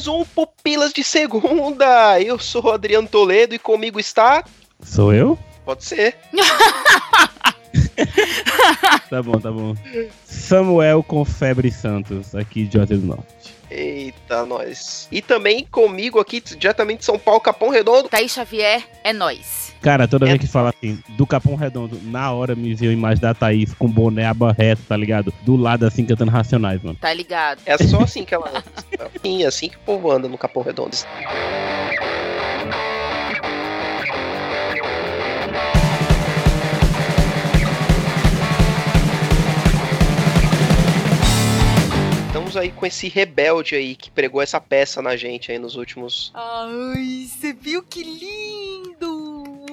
Mais um Pupilas de Segunda. Eu sou o Adriano Toledo e comigo está. Sou eu? Pode ser. Tá bom, tá bom. Samuel com Febre Santos, aqui de Juazeiro do Norte. Eita, nós. E também comigo aqui, diretamente de São Paulo, Capão Redondo. Thaís Xavier é nós. Cara, toda É. vez que fala assim, do Capão Redondo, na hora me veio a imagem da Thaís com boné aba reto, tá ligado? Do lado assim, cantando Racionais, mano. Tá ligado? É só assim que ela anda. Sim, é assim que o povo anda no Capão Redondo. Aí com esse rebelde aí que pregou essa peça na gente aí nos últimos. Ai, você viu que lindo!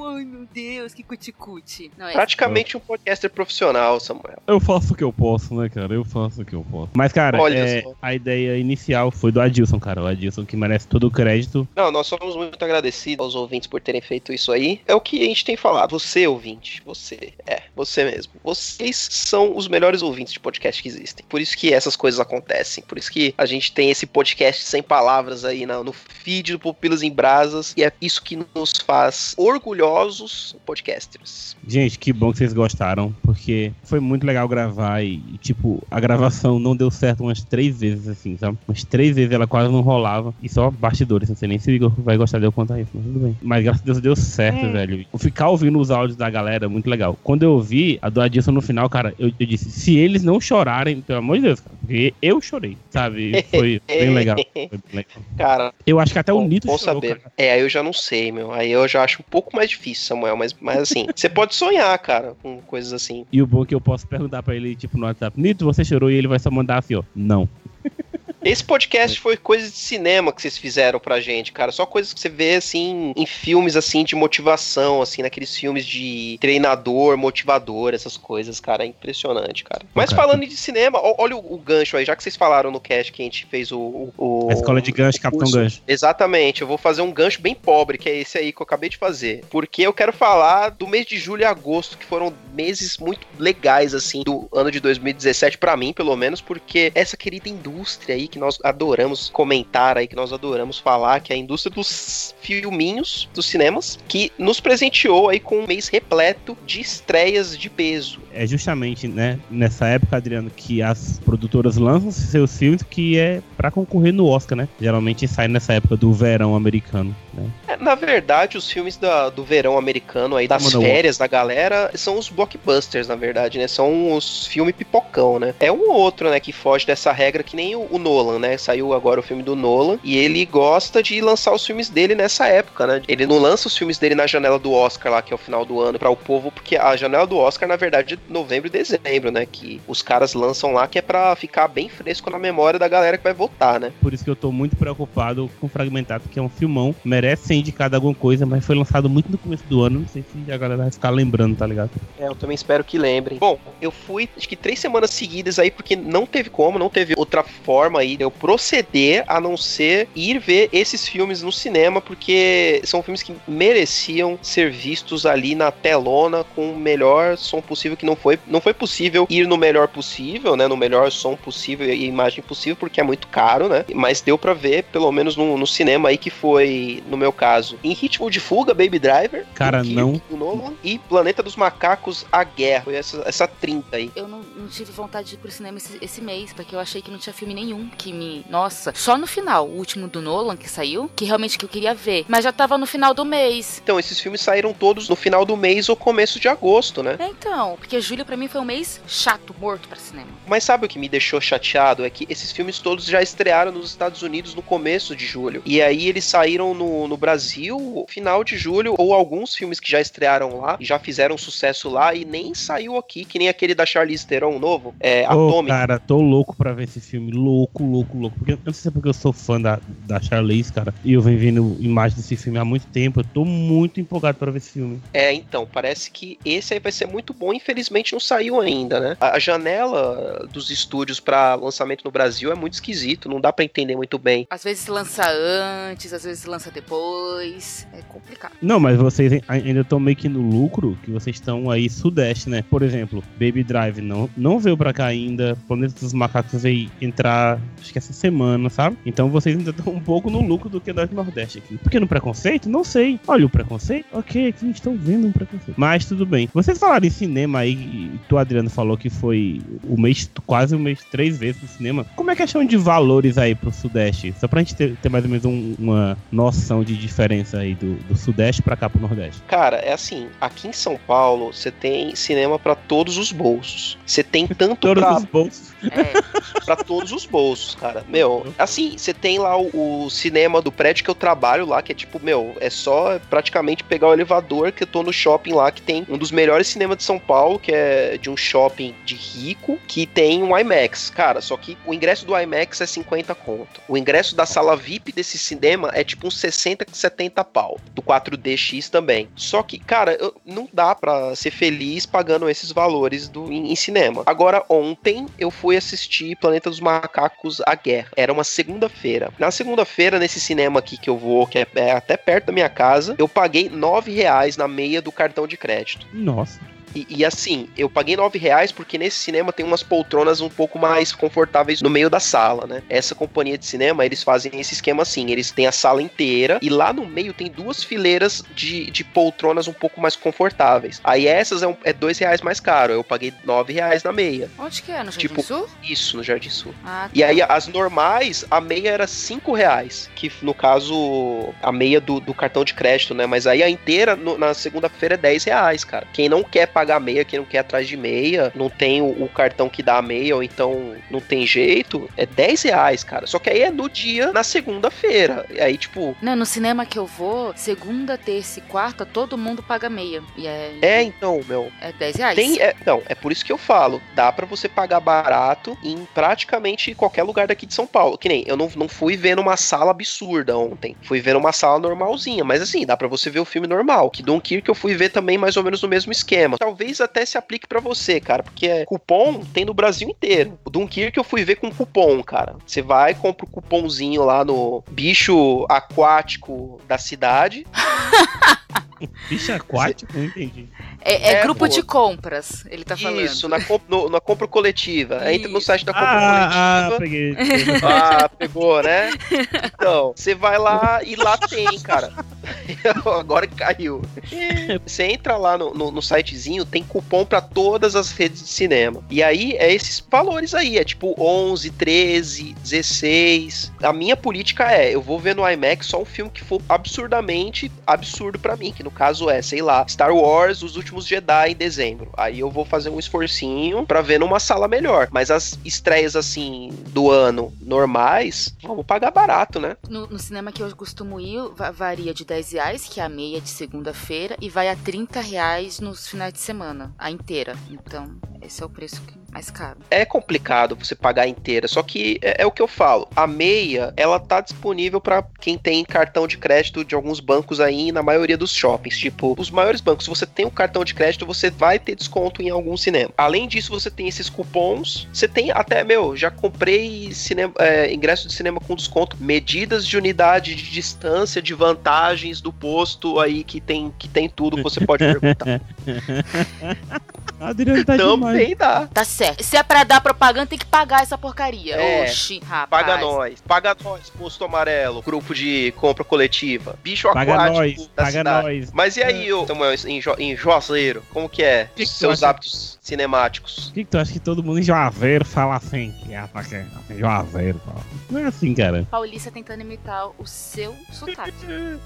Ai, meu Deus, que cuticute. Não é Praticamente um podcaster profissional, Samuel. Eu faço o que eu posso, né, cara? Eu faço o que eu posso. Mas, cara, Olha é, a ideia inicial foi do Adilson, cara. O Adilson que merece todo o crédito. Não, nós somos muito agradecidos aos ouvintes por terem feito isso aí. É o que a gente tem falado. Você, ouvinte, você, é, você mesmo. Vocês são os melhores ouvintes de podcast que existem. Por isso que essas coisas acontecem. Por isso que a gente tem esse podcast sem palavras aí no feed do Pupilas em Brasas. E é isso que nos faz orgulhosos podcasters. Gente, que bom que vocês gostaram, porque foi muito legal gravar e, e, tipo, a gravação não deu certo umas três vezes, assim, sabe? Umas três vezes ela quase não rolava. E só bastidores, não sei nem se o Igor vai gostar de eu contar isso, mas tudo bem. Mas graças a Deus deu certo, velho. Ficar ouvindo os áudios da galera é muito legal. Quando eu ouvi a do Adilson no final, cara, eu, eu disse, se eles não chorarem, pelo amor de Deus, cara, porque eu chorei, sabe? Foi bem legal. Foi bem legal. Cara, Eu acho que até o bom, Nito bom chorou, saber. cara. É, aí eu já não sei, meu. Aí eu já acho um pouco mais difícil, Samuel. Mas, mas assim, você pode sonhar, cara, com coisas assim. E o bom é que eu posso perguntar pra ele, tipo, no WhatsApp, Nito, você chorou? E ele vai só mandar assim, ó, não. Esse podcast foi coisa de cinema que vocês fizeram pra gente, cara. Só coisas que você vê, assim, em filmes, assim, de motivação, assim, naqueles filmes de treinador, motivador, essas coisas, cara. É impressionante, cara. Mas cara, falando de cinema, olha o, o gancho aí, já que vocês falaram no cast que a gente fez o... o- A escola de gancho, Capitão. Gancho. Exatamente, eu vou fazer um gancho bem pobre, que é esse aí que eu acabei de fazer. Porque eu quero falar do mês de julho e agosto, que foram meses muito legais, assim, do ano de 2017, pra mim, pelo menos, porque essa querida indústria aí que nós adoramos comentar aí, que nós adoramos falar, que é a indústria dos filminhos, dos cinemas, que nos presenteou aí com um mês repleto de estreias de peso. É justamente, né, nessa época, Adriano, que as produtoras lançam seus filmes que é pra concorrer no Oscar, né? Geralmente sai nessa época do verão americano, né? É, na verdade, os filmes da- do verão americano aí, das Mano, férias da galera, são os blockbusters, na verdade, né? São os filmes pipocão, né? É um ou outro, né, que foge dessa regra, que nem o, o Nolan, né? Saiu agora o filme do Nolan, e ele gosta de lançar os filmes dele nessa época, né? Ele não lança os filmes dele na janela do Oscar lá, que é o final do ano, para o povo, porque a janela do Oscar, na verdade, é novembro e dezembro, né? Que os caras lançam lá, que é pra ficar bem fresco na memória da galera que vai votar, né? Por isso que eu tô muito preocupado com Fragmentado, que é um filmão, merece ser indicado alguma coisa, mas foi lançado muito no começo do ano, não sei se a galera vai ficar lembrando, tá ligado? É, eu também espero que lembrem. Bom, eu fui acho que três semanas seguidas aí, porque não teve como, não teve outra forma aí de eu proceder a não ser ir ver esses filmes no cinema, porque são filmes que mereciam ser vistos ali na telona com o melhor som possível, que não foi, não foi possível ir no melhor possível, né? No melhor som possível e imagem possível, porque é muito caro, né? Mas deu pra ver, pelo menos no, no cinema aí, que foi, no meu caso, em ritmo de fuga, Baby Driver. Cara, Kirk, não. Nolan, e Planeta dos Macacos, A Guerra. Foi essa, essa trinta aí. Eu não, não tive vontade de ir pro cinema esse, esse mês, porque eu achei que não tinha filme nenhum que me. Nossa, só no final, o último do Nolan que saiu, que realmente que eu queria ver. Mas já tava no final do mês. Então, esses filmes saíram todos no final do mês ou começo de agosto, né? É, então, porque porque julho pra mim foi um mês chato, morto pra cinema. Mas sabe o que me deixou chateado? É que esses filmes todos já estrearam nos Estados Unidos no começo de julho. E aí eles saíram no, no Brasil final de julho, ou alguns filmes que já estrearam lá, e já fizeram sucesso lá, e nem saiu aqui, que nem aquele da Charlize Theron novo, é, Ô, Atomic. cara, tô louco pra ver esse filme. Louco, louco, louco. Porque, eu não sei se é porque eu sou fã da, da Charlize, cara. E eu venho vendo imagens desse filme há muito tempo. Eu tô muito empolgado pra ver esse filme. É, então, parece que esse aí vai ser muito bom, infelizmente não saiu ainda, né? A a janela dos estúdios pra lançamento no Brasil é muito esquisito, não dá pra entender muito bem. Às vezes lança antes, às vezes lança depois. É complicado. Não, mas vocês ai- ainda estão meio que no lucro, que vocês estão aí sudeste, né? Por exemplo, Baby Drive não, não veio pra cá ainda. Planeta dos Macacos veio entrar, acho que essa semana, sabe? Então vocês ainda estão um pouco no lucro do que nós Nordeste aqui. Porque no preconceito? Não sei. Olha o preconceito? Ok, aqui estão vendo um preconceito. Mas tudo bem. Vocês falaram em cinema aí, tu, Adriano, falou que foi o mês, quase o mês, três vezes no cinema. Como é que acham de valores aí pro Sudeste? Só pra gente ter, ter mais ou menos um- uma noção de diferença aí do, do Sudeste pra cá pro Nordeste. Cara, é assim, aqui em São Paulo, você tem cinema pra todos os bolsos. Você tem tanto Todos pra os bolsos. É, pra todos os bolsos, cara. Meu, assim, você tem lá o, o cinema do prédio que eu trabalho lá, que é tipo, meu, é só praticamente pegar o elevador que eu tô no shopping lá, que tem um dos melhores cinemas de São Paulo, que é de um shopping de rico, que tem um IMAX. Cara, só que o ingresso do IMAX é 50 conto. O ingresso da sala VIP desse cinema é tipo uns 60, 70 pau. Do 4DX também. Só que, cara, eu- não dá pra ser feliz pagando esses valores do, em, em cinema. Agora, ontem eu fui assistir Planeta dos Macacos A Guerra. Era uma segunda-feira. Na segunda-feira, nesse cinema aqui que eu vou, que é, é até perto da minha casa, eu paguei 9 reais na meia do cartão de crédito. Nossa. E, e assim, eu paguei 9 reais porque nesse cinema tem umas poltronas um pouco mais confortáveis no meio da sala, né? Essa companhia de cinema, eles fazem esse esquema assim: eles têm a sala inteira e lá no meio tem duas fileiras de, de poltronas um pouco mais confortáveis. Aí essas é, um, é dois reais mais caro. Eu paguei 9 reais na meia. onde que é? No Jardim Tipo, Sul? Isso, no Jardim Sul. Ah, E aí, as normais, a meia era 5 reais. Que no caso, a meia do, do cartão de crédito, né? Mas aí a inteira no- na segunda-feira é 10 reais, cara. Quem não quer pagar meia, quem não quer atrás de meia, não tem o, o cartão que dá a meia, ou então não tem jeito, é 10 reais, cara. Só que aí é no dia, na segunda-feira. E aí, tipo. Não, no cinema que eu vou, segunda, terça e quarta, todo mundo paga meia. E é, É, então, meu. é 10 reais. Tem, é, não, é por isso que eu falo. Dá pra você pagar barato em praticamente qualquer lugar daqui de São Paulo. Que nem, eu não, não fui ver numa sala absurda ontem. Fui ver numa sala normalzinha. Mas assim, dá pra você ver o filme normal. Que Dunkirk eu fui ver também mais ou menos no mesmo esquema. Talvez até se aplique pra você, cara. Porque é, cupom tem no Brasil inteiro. O Dunkirk eu fui ver com cupom, cara. Você vai, compra o cupomzinho lá no bicho aquático da cidade. Bicho aquático? Não entendi. É, é É, grupo pô. de compras, ele tá falando. Isso, na, comp- no- na compra coletiva. Entra no Isso. site da compra Ah, ah, coletiva. peguei. Ah, pegou, né? Então, você vai lá e lá tem, cara. Agora que caiu. Você entra lá no, no, no sitezinho, tem cupom pra todas as redes de cinema. E aí é esses valores aí, é tipo 11, 13, 16. A minha política é, eu vou ver no IMAX só um filme que for absurdamente absurdo pra mim, que no caso é, sei lá, Star Wars, Os Últimos Jedi em dezembro. Aí eu vou fazer um esforcinho pra ver numa sala melhor. Mas as estreias assim do ano normais, vamos pagar barato, né? No, no cinema que eu costumo ir, va- varia de 10 reais, que é a meia de segunda-feira, e vai a 30 reais nos finais de semana, a inteira. Então, esse é o preço que- mais caro. É complicado você pagar inteira, só que é, é o que eu falo. A meia, ela tá disponível pra quem tem cartão de crédito de alguns bancos aí na maioria dos shoppings. Tipo, os maiores bancos, se você tem um cartão de crédito, você vai ter desconto em algum cinema. Além disso, você tem esses cupons. Você tem até, meu, já comprei cinema, é, ingresso de cinema com desconto, medidas de unidade de distância, de vantagens do posto aí que tem, que tem tudo que você pode perguntar. Adriano tá demais. Também dá. Tá certo. Se é pra dar propaganda, tem que pagar essa porcaria. É. Oxi, rapaz. Paga nós. Paga nós, posto amarelo, grupo de compra coletiva. Bicho Paga aquático nós, da paga cidade. nós. Mas e aí, ô, Samuel, em, Jo- em Juazeiro, como que é? Que Seus acha? hábitos cinemáticos. Por que, que tu acha que todo mundo em Juazeiro fala assim? Que é? Assim, Juazeiro, pô. Não é assim, cara. Paulista tentando imitar o seu sotaque.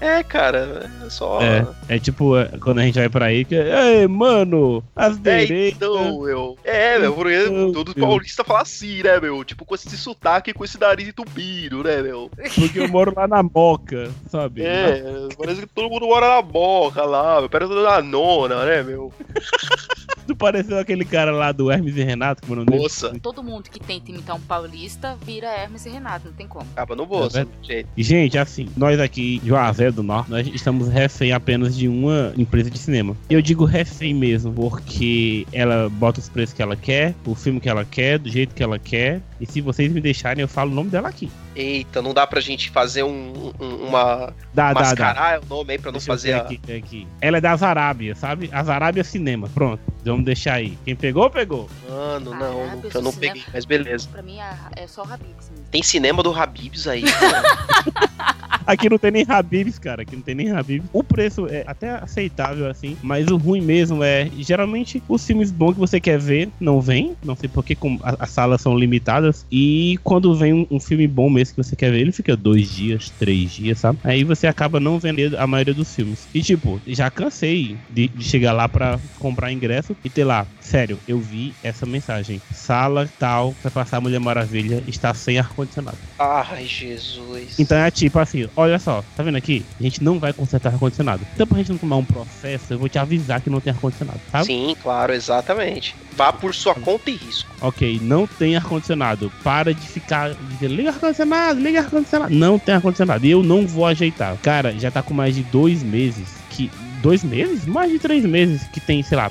É, cara, é só. É, é tipo é, quando a gente vai pra aí, que Ei, mano, as É, direitas. então, meu. É, meu, porque todos os meu. paulistas falam assim, né, meu? Tipo, com esse sotaque e com esse nariz entupido, né, meu? Porque eu moro lá na Moca, sabe? É, parece que todo mundo mora na boca lá, meu. Parece na nona, né, meu? Tu pareceu aquele cara lá do Hermes e Renato, como não dele? Moça. Todo mundo que tenta imitar um paulista vira Hermes e Renato, não tem como. Acaba no bolso, É do jeito. Gente, assim, nós aqui Juazeiro do Norte, nós estamos refém apenas de uma empresa de cinema. Eu digo refém mesmo, porque ela bota os preços que ela quer, o filme que ela quer, do jeito que ela quer. E se vocês me deixarem, eu falo o nome dela aqui. Eita, não dá pra gente fazer um, um- uma. Dá, dá, dá. mascarar o nome aí pra não Deixa fazer ver a. aqui, aqui. Ela é das Arábias, sabe? As Arábias Cinema. Pronto, vamos deixar aí. Quem pegou, pegou. Mano, não, Arábia eu não do peguei, cinema. mas beleza. Pra mim é, é só o Habibs mesmo. Tem cinema do Habibs aí. Aqui não tem nem Habibs, cara. Aqui não tem nem Habibs. O preço é até aceitável, assim. Mas o ruim mesmo é, geralmente, os filmes bons que você quer ver não vem. Não sei porque como a- as salas são limitadas. E quando vem um, um filme bom mesmo que você quer ver, ele fica dois dias, três dias, sabe? Aí você acaba não vendendo a maioria dos filmes. E tipo, já cansei de, de chegar lá pra comprar ingresso e ter lá. Sério, eu vi essa mensagem. Sala tal, vai passar a Mulher Maravilha, está sem ar-condicionado. Ai, Jesus. Então é tipo assim, olha só, tá vendo aqui? A gente não vai consertar ar-condicionado. Então pra gente não tomar um processo, eu vou te avisar que não tem ar-condicionado, tá? Sim, claro, exatamente. Vá por sua conta e risco. Ok, não tem ar-condicionado. Para de ficar dizendo, liga ar-condicionado, liga ar-condicionado. Não tem ar-condicionado. E eu não vou ajeitar. Cara, já tá com mais de dois meses que. Dois meses? Mais de três meses que tem, sei lá.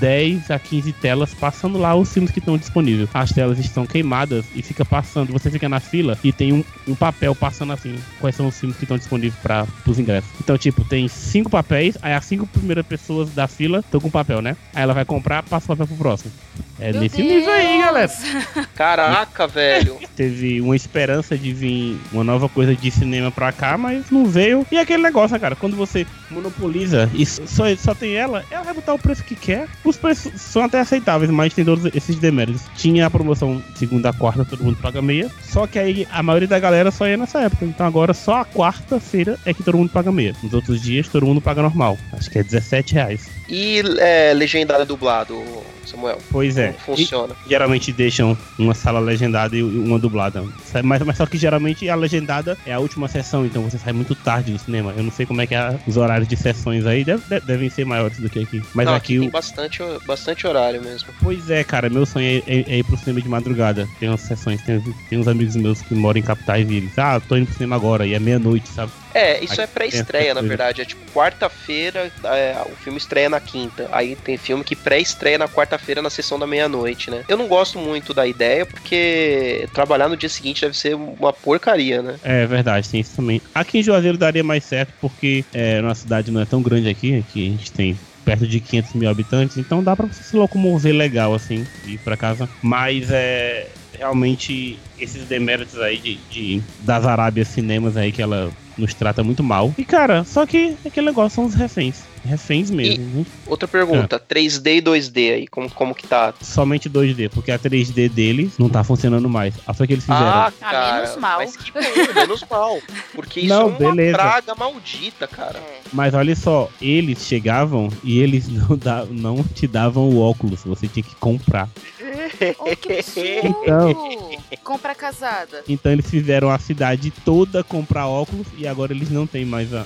10 a 15 telas passando lá os filmes que estão disponíveis. As telas estão queimadas e fica passando. Você fica na fila e tem um, um papel passando assim. Quais são os filmes que estão disponíveis para os ingressos. Então, tipo, tem cinco papéis, aí as cinco primeiras pessoas da fila estão com papel, né? Aí ela vai comprar, passa o papel pro próximo. É Meu nesse nível aí, Deus! galera. Caraca, velho. Teve uma esperança de vir uma nova coisa de cinema pra cá, mas não veio. E aquele negócio, né, cara, quando você monopoliza e só, só tem ela, ela vai botar o preço que quer. Os preços são até aceitáveis, mas tem todos esses deméritos. Tinha a promoção segunda, quarta, todo mundo paga meia. Só que aí a maioria da galera só ia nessa época. Então agora só a quarta-feira é que todo mundo paga meia. Nos outros dias todo mundo paga normal. Acho que é 17 reais. E é, legendado dublado, Samuel? Pois é. Funciona? E geralmente deixam uma sala legendada e uma dublada. Mas, mas só que geralmente a legendada é a última sessão, então você sai muito tarde do cinema. Eu não sei como é que é os horários de sessões aí, deve- deve- devem ser maiores do que aqui. Mas Não, aqui, tem o- bastante, bastante horário mesmo. pois é, cara, meu sonho é, é- é ir pro cinema de madrugada. Tem umas sessões, tem, tem uns amigos meus que moram em capitais e eles, ah, tô indo pro cinema agora, e é meia-noite, sabe? É, isso Aqui é pré-estreia, na verdade. É tipo, quarta-feira, é, o filme estreia na quinta. Aí tem filme que pré-estreia na quarta-feira na sessão da meia-noite, né? Eu não gosto muito da ideia, porque trabalhar no dia seguinte deve ser uma porcaria, né? É verdade, tem isso também. Aqui em Juazeiro daria mais certo, porque é, nossa cidade não é tão grande aqui, aqui a gente tem perto de 500 mil habitantes, então dá pra você se locomover legal, assim, ir pra casa. Mas é realmente esses deméritos aí de, de- das Arábias Cinemas aí que ela nos trata muito mal. E cara, só que aquele negócio são os reféns. Reféns mesmo. né? Outra pergunta, É. 3D e 2D aí, como, como que tá? Somente 2D, porque a 3D deles não tá funcionando mais. A foi que eles fizeram. Ah, Ah, cara, menos mal. mas que bom, menos mal. Porque isso Não, é uma beleza. praga maldita, cara. É. Mas olha só, eles chegavam e eles não, da- não te davam o óculos, você tinha que comprar. Oh, que absurdo! Então. Compra casada. Então eles fizeram a cidade toda comprar óculos e agora eles não têm mais a.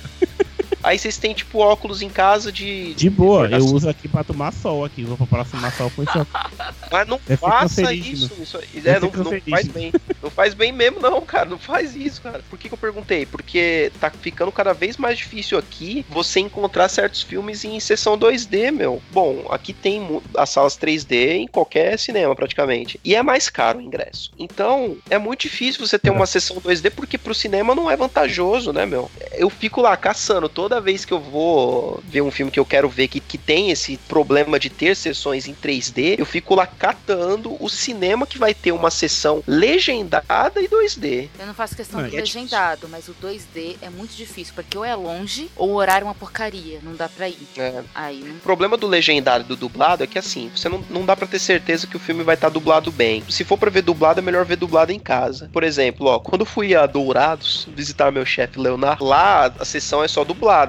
Aí vocês têm, tipo, óculos em casa de. De boa, eu recordação. uso aqui pra tomar sol aqui. Vou pra tomar sol com óculos. Mas não Deve faça isso. isso é, não, não faz bem. Não faz bem mesmo, não, cara. Não faz isso, cara. Por que, que eu perguntei? Porque tá ficando cada vez mais difícil aqui você encontrar certos filmes em sessão 2D, meu. Bom, aqui tem as salas 3D em qualquer cinema, praticamente. E é mais caro o ingresso. Então, é muito difícil você ter uma sessão 2D, porque pro cinema não é vantajoso, né, meu? eu fico lá caçando. Toda vez que eu vou ver um filme que eu quero ver que, que tem esse problema de ter sessões em 3D, eu fico lá catando o cinema que vai ter uma sessão legendada e 2D. Eu não faço questão Não, do é legendado, mas o 2D é muito difícil, porque ou é longe ou o horário é uma porcaria, não dá pra ir. É. Aí não O problema do legendado e do dublado é que assim, você não, não dá pra ter certeza que o filme vai estar dublado bem. Se for pra ver dublado, é melhor ver dublado em casa. Por exemplo, ó, quando eu fui a Dourados visitar meu chefe Leonardo, lá a sessão é só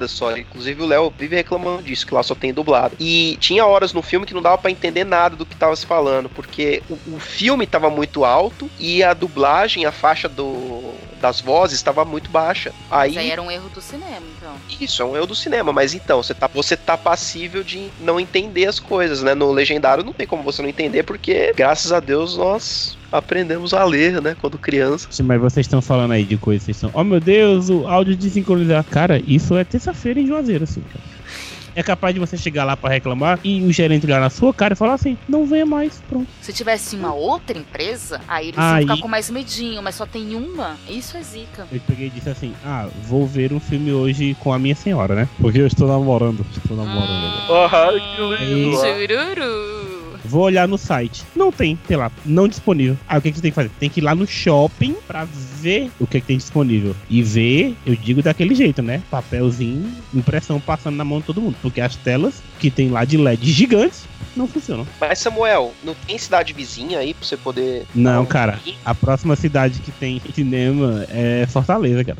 só. Inclusive o Léo vive reclamando disso, que lá só tem dublado. E tinha horas no filme que não dava pra entender nada do que tava se falando, porque o, o filme tava muito alto e a dublagem, a faixa do, das vozes estava muito baixa. Mas aí era um erro do cinema, então. Isso, é um erro do cinema, mas então, você tá, você tá passível de não entender as coisas, né? No legendário não tem como você não entender, porque, graças a Deus, nós aprendemos a ler, né? Quando criança. Mas vocês estão falando aí de coisas, vocês estão. Oh meu Deus, o áudio desincronizar. Cara, isso é terça-feira em Juazeiro, assim, cara. É capaz de você chegar lá pra reclamar e o gerente ligar na sua cara e falar assim: não venha mais, pronto. Se tivesse uma outra empresa, aí eles Aí- iam ficar com mais medinho, mas só tem uma. Isso é zica. Eu peguei e disse assim: ah, vou ver um filme hoje com a minha senhora, né? Porque eu estou namorando. Estou namorando agora. Ah, que lindo. Chururu. Vou olhar no site. Não tem, sei lá, não disponível. Aí o que, que você tem que fazer? Tem que ir lá no shopping pra ver o que, que tem disponível. E ver, eu digo daquele jeito, né? Papelzinho, impressão passando na mão de todo mundo. Porque as telas que tem lá de LED gigantes não funcionam. Mas, Samuel, não tem cidade vizinha aí pra você poder. Não, cara. A próxima cidade que tem cinema é Fortaleza, cara.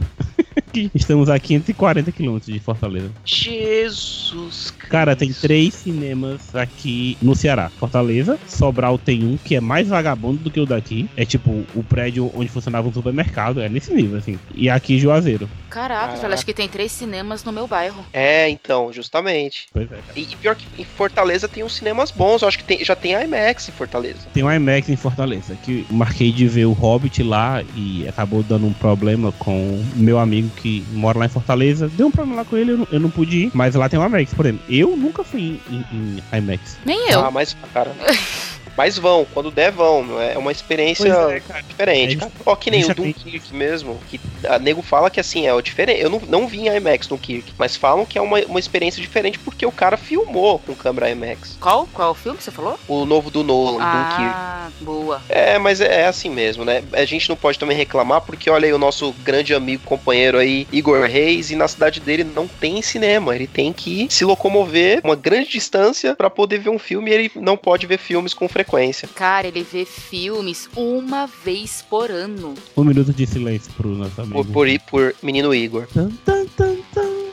Estamos a 540 quilômetros de Fortaleza. Jesus, Cara, tem três cinemas aqui no Ceará. Fortaleza, Sobral tem um que é mais vagabundo do que o daqui. É tipo o prédio onde funcionava um supermercado. É nesse nível, assim. E aqui Juazeiro. Caraca, Caraca. velho, acho que tem três cinemas no meu bairro. É, então, justamente. Pois é, cara. E pior que em Fortaleza tem uns cinemas bons. Eu acho que tem- já tem IMAX em Fortaleza. Tem um IMAX em Fortaleza. Que marquei de ver o Hobbit lá e acabou dando um problema com meu amigo que mora lá em Fortaleza. Deu um problema lá com ele, eu não, eu não pude ir. Mas lá tem um IMAX, por exemplo. Eu nunca fui em, em- em IMAX. Nem eu. Ah, mas, cara. Mas vão, quando der, vão. meu. É uma experiência é, diferente, É. Ó, que nem o. Dunkirk mesmo. Que a nego fala que assim, é o diferente. Eu não, não vi em IMAX Dunkirk, mas falam que é uma, uma experiência diferente porque o cara filmou com câmera IMAX. Qual? Qual é o filme que você falou? O novo do Nolan, Dunkirk. Ah, boa. É, mas é, é assim mesmo, né? A gente não pode também reclamar, porque olha aí o nosso grande amigo, companheiro aí, Igor Reis, e na cidade dele não tem cinema. Ele tem que se locomover uma grande distância pra poder ver um filme e ele não pode ver filmes com frequência. Cara, ele vê filmes uma vez por ano. Um minuto de silêncio pro nosso amigo. Por, por, por menino Igor. Tan, tan, tan.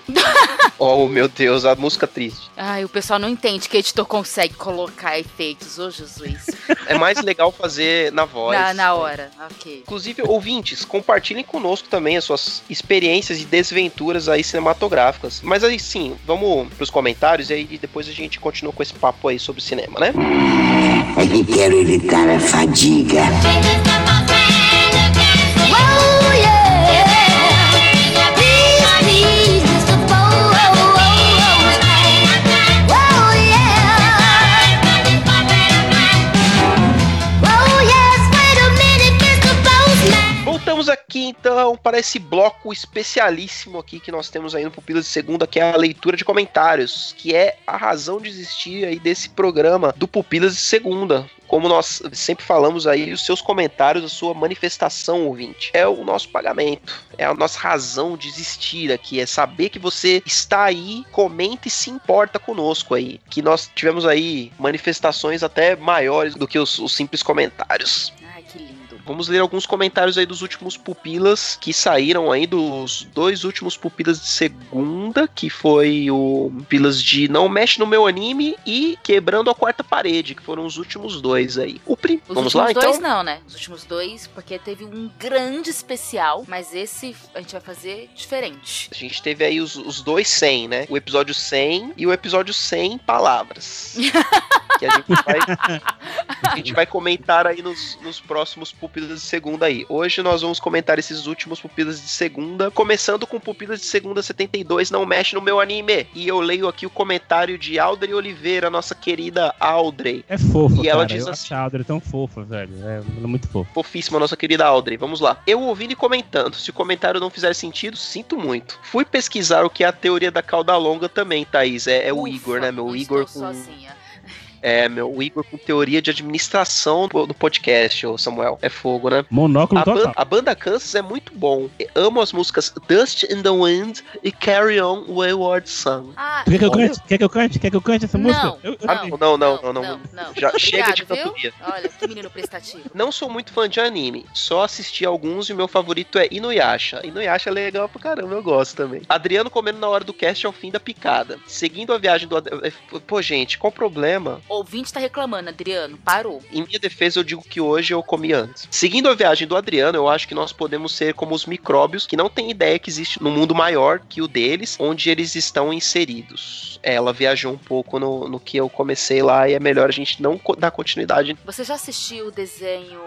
Oh, meu Deus, a música triste. Ai, o pessoal não entende que editor consegue colocar efeitos, ô Jesus. É mais legal fazer na voz. na, na hora, ok. Inclusive, ouvintes, compartilhem conosco também as suas experiências e desventuras aí cinematográficas. Mas aí sim, vamos pros comentários e aí depois a gente continua com esse papo aí sobre cinema, né? É que quero evitar a fadiga. Oh yeah, então para esse bloco especialíssimo aqui que nós temos aí no Pupilas de Segunda, que é a leitura de comentários, que é a razão de existir aí desse programa do Pupilas de Segunda. Como nós sempre falamos aí, os seus comentários, a sua manifestação, ouvinte, é o nosso pagamento, é a nossa razão de existir aqui, é saber que você está aí, comenta e se importa conosco aí. Que nós tivemos aí manifestações até maiores do que os- os simples comentários. Vamos ler alguns comentários aí dos últimos pupilas que saíram aí dos dois últimos pupilas de segunda, que foi o pupilas de Não Mexe no Meu Anime e Quebrando a Quarta Parede, que foram os últimos dois aí. O prim... Os Vamos últimos lá dois então? não, né? Os últimos dois, porque teve um grande especial, mas esse a gente vai fazer diferente. A gente teve aí os, os dois 100, né? O episódio 100 e o episódio 100 palavras. que a gente vai a gente vai comentar aí nos, nos próximos Pupilas de Segunda aí. Hoje nós vamos comentar esses últimos Pupilas de Segunda, começando com Pupilas de Segunda 72, Não Mexe no Meu Anime. E eu leio aqui o comentário de Audrey Oliveira, nossa querida Audrey. É fofa, E ela cara. diz eu assim- acho a Audrey tão fofa, velho. É, ela é muito fofa. Fofíssima, nossa querida Audrey. Vamos lá. Eu ouvindo e comentando. Se o comentário não fizer sentido, sinto muito. Fui pesquisar o que é a teoria da cauda longa também, Thaís. É, é o Ufa, Igor, né? Meu não Igor estou com. sozinha. É, meu, o Igor com teoria de administração do do podcast, ô Samuel. É fogo, né? Monóculo A, ban- total. a banda Kansas é muito bom. Eu amo as músicas Dust in the Wind e Carry On Wayward Son. Ah, Quer que eu cante? Quer que eu cante? Quer que eu cante essa música? Não, Eu- eu- Ah, não, não, não, não. não, não. Já chega de Obrigado, cantoria. Olha, que menino prestativo. Não sou muito fã de anime, só assisti alguns e o meu favorito é Inuyasha. Inuyasha é legal pra caramba, eu gosto também. Adriano comendo na hora do cast ao fim da picada. Seguindo a viagem do. Pô, gente, qual o problema? Ouvinte tá reclamando, Adriano. Parou. Em minha defesa, eu digo que hoje eu comi antes. Seguindo a viagem do Adriano, eu acho que nós podemos ser como os micróbios que não têm ideia que existe num mundo maior que o deles, onde eles estão inseridos. Ela viajou um pouco no, no que eu comecei lá e é melhor a gente não dar continuidade. Você já assistiu o desenho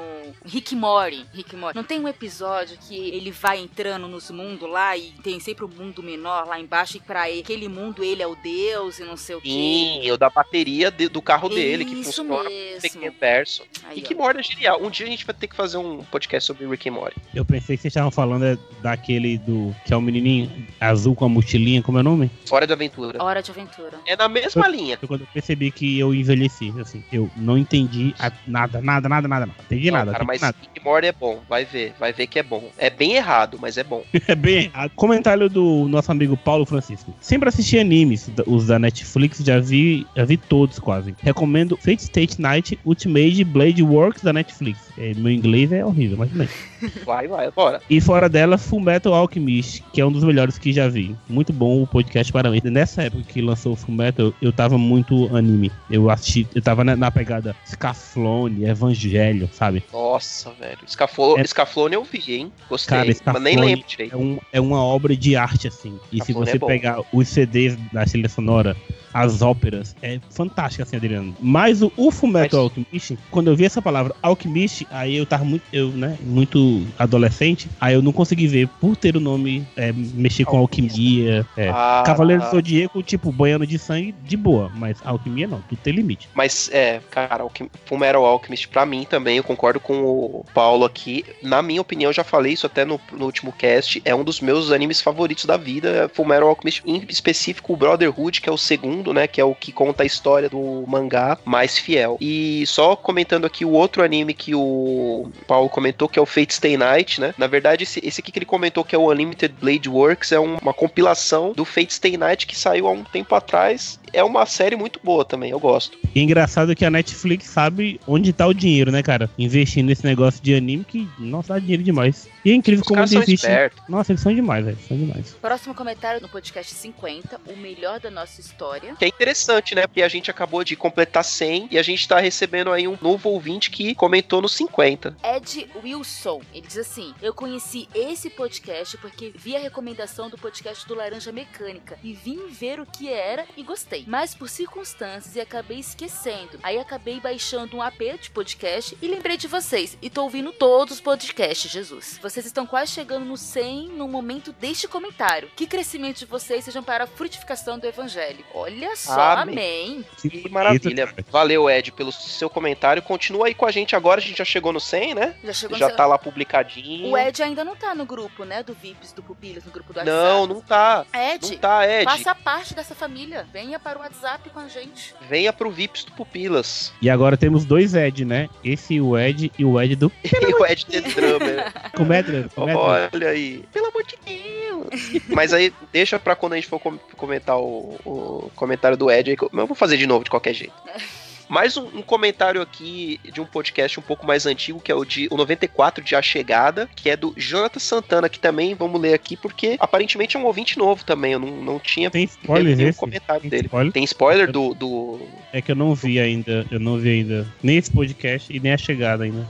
Rick Mori? Rick Mori. Não tem um episódio que ele vai entrando nos mundos lá e tem sempre o mundo menor lá embaixo e pra ele- aquele mundo ele é o deus e não sei o quê. Sim, eu da bateria de- do carro dele, que funciona mesmo. pequeno verso. Aí, ó. and Morty é genial. Um dia a gente vai ter que fazer um podcast sobre Rick and Morty. Eu pensei que vocês estavam falando é, daquele do. que é o menininho azul com a mochilinha, como é o nome? Hora de Aventura. Hora de aventura. É na mesma linha. Foi quando eu percebi que eu envelheci, assim. Eu não entendi a- nada, nada, nada, nada. Não entendi Não, nada. cara, mas nada. Rick and Morty é bom. Vai ver, vai ver que é bom. É bem errado, mas é bom. É bem errado. Comentário do nosso amigo Paulo Francisco. Sempre assisti animes, os da Netflix, já vi, já vi todos quase. Recomendo Fate State Night Ultimate Blade Works da Netflix. É, meu inglês é horrível, mas bem. Vai, vai, bora. E fora dela, Full Metal Alchemist, que é um dos melhores que já vi. Muito bom o podcast, parabéns. Nessa época que lançou o Full Metal, eu tava muito anime. Eu assisti, eu tava na, na pegada Scaflone, Evangelho, sabe? Nossa, velho. Scafo... É- Scaflone eu vi, hein? Gostei. Cara, mas nem Scaflone lembro direito. É, um- é uma obra de arte, assim. E se Scaflone você é pegar os CDs da trilha sonora, as óperas, é fantástico, assim, Adriano. Mas o, o Fullmetal Alchemist, quando eu vi essa palavra alquimiste, aí eu tava muito, eu, né, muito adolescente, aí eu não consegui ver, por ter o nome, é, mexer com alquimia, é. Ah, Cavaleiro do Zodíaco, tipo, banhando de sangue, de boa. Mas alquimia não, tudo tem limite. Mas, é, cara, Alquim... Fullmetal Alchemist, pra mim também, eu concordo com o Paulo aqui. Na minha opinião, já falei isso até no, no último cast, é um dos meus animes favoritos da vida, é Fullmetal Alchemist, em específico o Brotherhood, que é o segundo, né, que é o que conta a história do mangá mais fiel. E só comentando aqui o outro anime que o Paulo comentou, que é o Fate Stay Night, né, na verdade esse, esse aqui que ele comentou, que é o Unlimited Blade Works, é um- uma compilação do Fate Stay Night que saiu há um tempo atrás, é uma série muito boa também, eu gosto. E é engraçado que a Netflix sabe onde tá o dinheiro, né, cara? Investindo nesse negócio de anime que, nossa, dá dinheiro demais. E é incrível Os como eles investem. espertos. Nossa, eles são demais, velho. São demais. Próximo comentário no podcast 50, o melhor da nossa história. Que é interessante, né? Porque a gente acabou de completar 100 e a gente tá recebendo aí um novo ouvinte que comentou no 50. Ed Wilson, ele diz assim: Eu conheci esse podcast porque vi a recomendação do podcast do Laranja Mecânica e vim ver o que era e gostei. Mas por circunstâncias e acabei esquecendo. Aí acabei baixando um AP de podcast e lembrei de vocês. E tô ouvindo todos os podcasts, Jesus. Vocês estão quase chegando no 100 no momento deste comentário. Que crescimento de vocês sejam para a frutificação do evangelho. Olha só, Amém. amém. Que maravilha. Valeu, Ed, pelo seu comentário. Continua aí com a gente agora. A gente já chegou no 100, né? Já chegou Já no tá lá publicadinho. O Ed ainda não tá no grupo, né? Do VIPs, do Pupilas, no grupo do WhatsApp. Não, não tá. Ed, Não tá, Ed. faça parte dessa família. Venha para o WhatsApp com a gente. Venha pro VIPs do Pupilas. E agora temos dois Ed, né? Esse o Ed e o Ed do e o Ed The Drummer. Comédia. Comédia. Olha aí. Pelo amor de Deus. Mas aí, deixa pra quando a gente for com- comentar o, o comentário do Ed. eu vou fazer de novo, de qualquer jeito. Mais um, um comentário aqui de um podcast um pouco mais antigo, que é o de o 94 de A Chegada, que é do Jonathan Santana, que também vamos ler aqui, porque aparentemente é um ouvinte novo também. Eu não, não tinha Tem spoilers nenhum esse? comentário Tem dele. spoiler? Tem spoiler do, do. É que eu não vi ainda. Eu não vi ainda. Nem esse podcast e nem a chegada ainda.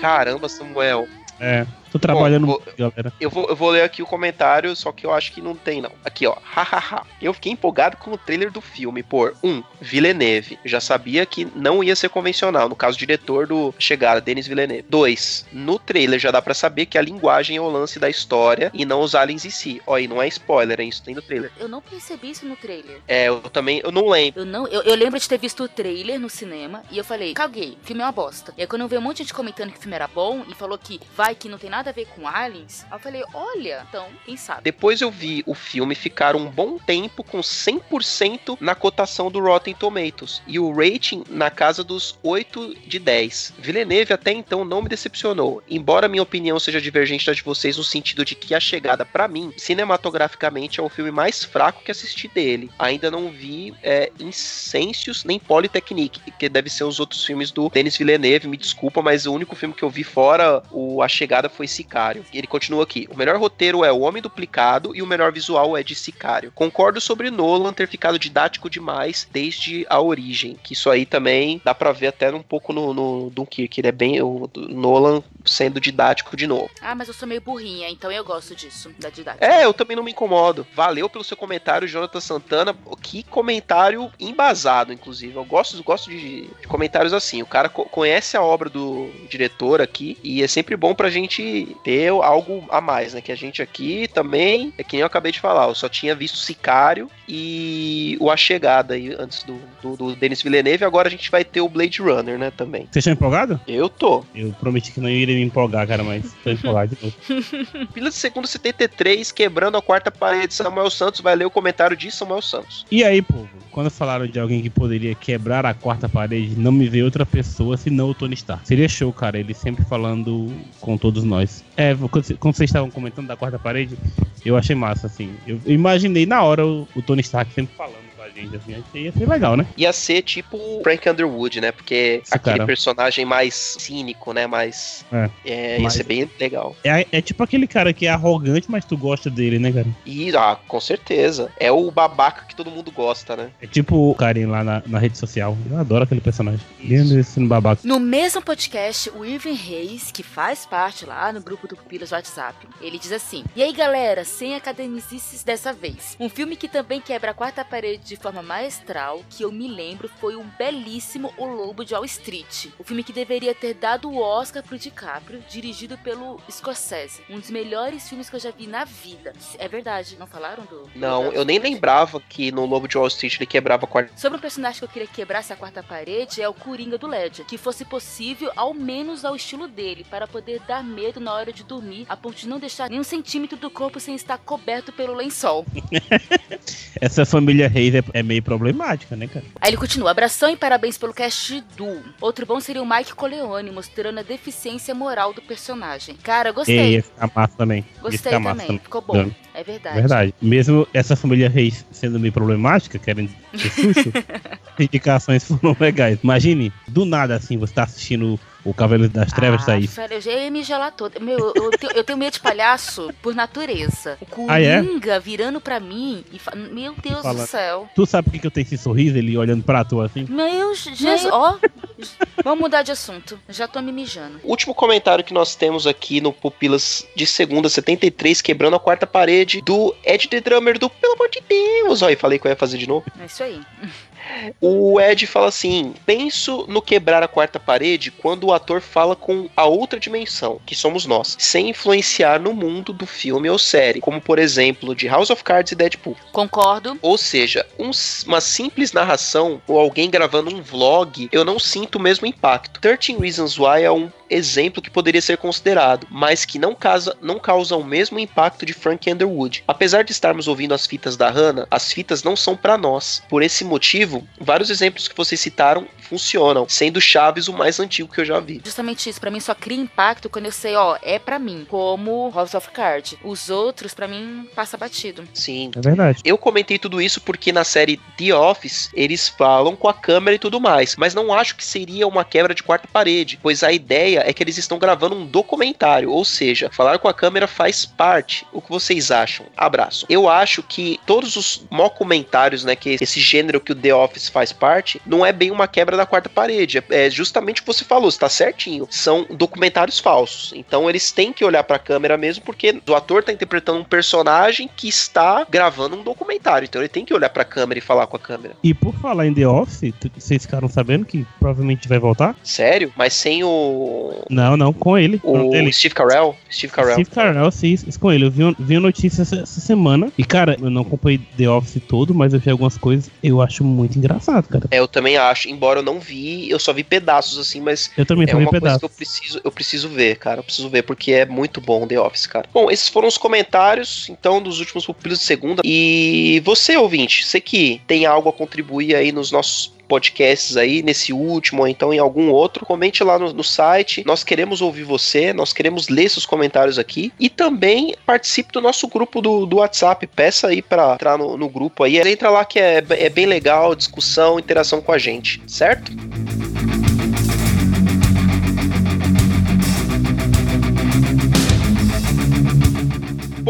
Caramba, Samuel. É. Tô trabalhando vou- muito, galera. Eu vou, eu vou ler aqui o comentário, só que eu acho que não tem, não. Aqui, ó. Hahaha. eu fiquei empolgado com o trailer do filme por um, Villeneuve. Eu já sabia que não ia ser convencional. No caso, o diretor do Chegada, Denis Villeneuve. Dois, no trailer já dá pra saber que a linguagem é o lance da história e não os aliens em si. Ó, e não é spoiler, hein? Isso tem no trailer. Eu não percebi isso no trailer. É, eu também, eu não lembro. Eu não, eu, eu lembro de ter visto o trailer no cinema e eu falei, caguei, o filme é uma bosta. E aí quando eu vi um monte de gente comentando que o filme era bom e falou que vai que não tem nada a ver com aliens, aí eu falei, olha, então, quem sabe? Depois eu vi o filme ficar um bom tempo com 100% na cotação do Rotten Tomatoes e o rating na casa dos 8 de 10. Villeneuve até então não me decepcionou, embora minha opinião seja divergente da de vocês no sentido de que A Chegada, pra mim, cinematograficamente é o filme mais fraco que assisti dele. Ainda não vi é, nem Polytechnique, que deve ser os outros filmes do Denis Villeneuve, me desculpa, mas o único filme que eu vi fora o A Chegada foi Sicário. Ele continua aqui. O melhor roteiro é O Homem Duplicado e o melhor visual é de Sicário. Concordo sobre Nolan ter ficado didático demais desde a origem, que isso aí também dá pra ver até um pouco no, no Dunkirk, ele é bem o Nolan sendo didático de novo. Ah, mas eu sou meio burrinha, então eu gosto disso, da didática. É, eu também não me incomodo. Valeu pelo seu comentário, Jonathan Santana. Que comentário embasado, inclusive. Eu gosto, gosto de, de comentários assim. O cara co- conhece a obra do diretor aqui e é sempre bom pra gente ter algo a mais, né? Que a gente aqui também, é que nem eu acabei de falar, eu só tinha visto Sicário e o A Chegada aí antes do, do, do Denis Villeneuve. Agora a gente vai ter o Blade Runner, né? Também. Vocês estão empolgados? Eu tô. Eu prometi que não iria me empolgar, cara, mas tô empolgado de novo. Pila de segundo 73, quebrando a quarta parede. Samuel Santos vai ler o comentário de Samuel Santos. E aí, povo, quando falaram de alguém que poderia quebrar a quarta parede, não me veio outra pessoa senão o Tony Stark. Seria show, cara, ele sempre falando com todos nós. É, quando cê- quando vocês estavam comentando da quarta parede, eu achei massa, assim. Eu eu imaginei na hora o, o Tony Stark sempre falando assim, ia ser legal, né? ia ser tipo o Frank Underwood, né? Porque Esse aquele cara. personagem mais cínico, né? Mais. É. É, ia Mais- ser bem legal. É, é tipo aquele cara que é arrogante, mas tu gosta dele, né, cara? E, ah, com certeza. É o babaca que todo mundo gosta, né? É tipo o Karen lá na, na rede social. Eu adoro aquele personagem. Lindo esse babaca. No mesmo podcast, o Irving Reis, que faz parte lá no grupo do Pupilas WhatsApp, ele diz assim: E aí galera, sem academicices dessa vez. Um filme que também quebra a quarta parede de forma maestral, que eu me lembro, foi um belíssimo O Lobo de Wall Street. O filme que deveria ter dado o Oscar pro DiCaprio, dirigido pelo Scorsese. Um dos melhores filmes que eu já vi na vida. É verdade, não falaram do. Não, do- eu nem lembrava que no Lobo de Wall Street ele quebrava a quarta. Sobre um personagem que eu queria que quebrasse a quarta parede é o Coringa do Ledger. Que fosse possível, ao menos ao estilo dele, para poder dar medo na hora de dormir, a ponto de não deixar nenhum centímetro do corpo sem estar coberto pelo lençol. Essa família Reis é, é meio problemática, né, cara? Aí ele continua: abração e parabéns pelo cast do. Outro bom seria o Mike Coleone, mostrando a deficiência moral do personagem. Cara, E gostei. ia ficar massa também. Gostei ficar massa também. Ficou bom. Dando. É verdade. Verdade. Mesmo essa família Reis sendo meio problemática, querendo ter susto, as indicações foram legais. Imagine, do nada assim, você tá assistindo o Cavaleiro das Trevas ah, sair. Fera, eu já ia me gelar toda. Meu, eu, tenho, eu tenho medo de palhaço por natureza. O Ah, é? Coringa virando pra mim e fa... Meu Deus Fala. do céu. Tu sabe por que que eu tenho esse sorriso, ele olhando pra tu assim? Meu Jesus. Ó, vamos mudar de assunto. Já tô me mijando. Último comentário que nós temos aqui no Pupilas de segunda 73, quebrando a quarta parede, do Ed The Drummer do Pelo amor de Deus. Olha, falei que eu ia fazer de novo. É isso aí. O Ed fala assim: penso no quebrar a quarta parede quando o ator fala com a outra dimensão, que somos nós, sem influenciar no mundo do filme ou série, como por exemplo de House of Cards e Deadpool. Concordo. Ou seja, um uma simples narração ou alguém gravando um vlog, eu não sinto o mesmo impacto. 13 Reasons Why é um exemplo que poderia ser considerado, mas que não, casa, não causa o mesmo impacto de Frank Underwood. Apesar de estarmos ouvindo as fitas da Hannah, as fitas não são pra nós. Por esse motivo, vários exemplos que vocês citaram funcionam, sendo Chaves o mais antigo que eu já vi. Justamente isso. Pra mim só cria impacto quando eu sei, ó, é pra mim. Como House of Cards. Os outros, pra mim, passa batido. Sim, É verdade. Eu comentei tudo isso porque na série The Office eles falam com a câmera e tudo mais, mas não acho que seria uma quebra de quarta parede, pois a ideia é que eles estão gravando um documentário, ou seja, falar com a câmera faz parte. O que vocês acham? Abraço. Eu acho que todos os mockumentários, né, que esse gênero que o The Office faz parte, não é bem uma quebra da quarta parede. É é justamente o que você falou, está certinho. São documentários falsos. Então eles têm que olhar pra câmera mesmo, porque o ator tá interpretando um personagem que está gravando um documentário. Então ele tem que olhar pra câmera e falar com a câmera. E por falar em The Office, vocês ficaram sabendo que provavelmente vai voltar? Sério? Mas sem o. Não, não, com ele. O. Steve Carell? Steve Carell. Steve Carell, sim, com ele. Eu vi, vi a notícia essa, essa semana. E, cara, eu não acompanhei The Office todo, mas eu vi algumas coisas. Eu acho muito engraçado, cara. É, eu também acho, embora eu não vi, eu só vi pedaços assim, mas Eu também é uma coisa que eu preciso, eu preciso ver, cara. Eu preciso ver, porque é muito bom The Office, cara. Bom, esses foram os comentários, então, dos últimos pupilos de segunda. E você, ouvinte, você que tem algo a contribuir aí nos nossos podcasts aí, nesse último ou então em algum outro, comente lá no, no site. Nós queremos ouvir você, nós queremos ler seus comentários aqui. E também participe do nosso grupo do, do WhatsApp. Peça aí pra entrar no, no grupo aí. Entra lá que é, é bem legal, discussão, interação com a gente, certo?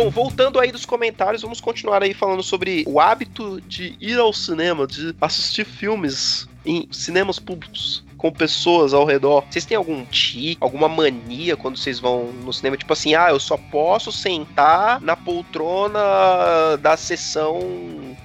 Bom, voltando aí dos comentários, vamos continuar aí falando sobre o hábito de ir ao cinema, de assistir filmes em cinemas públicos com pessoas ao redor. Vocês têm algum tique, alguma mania quando vocês vão no cinema? Tipo assim, ah, eu só posso sentar na poltrona da sessão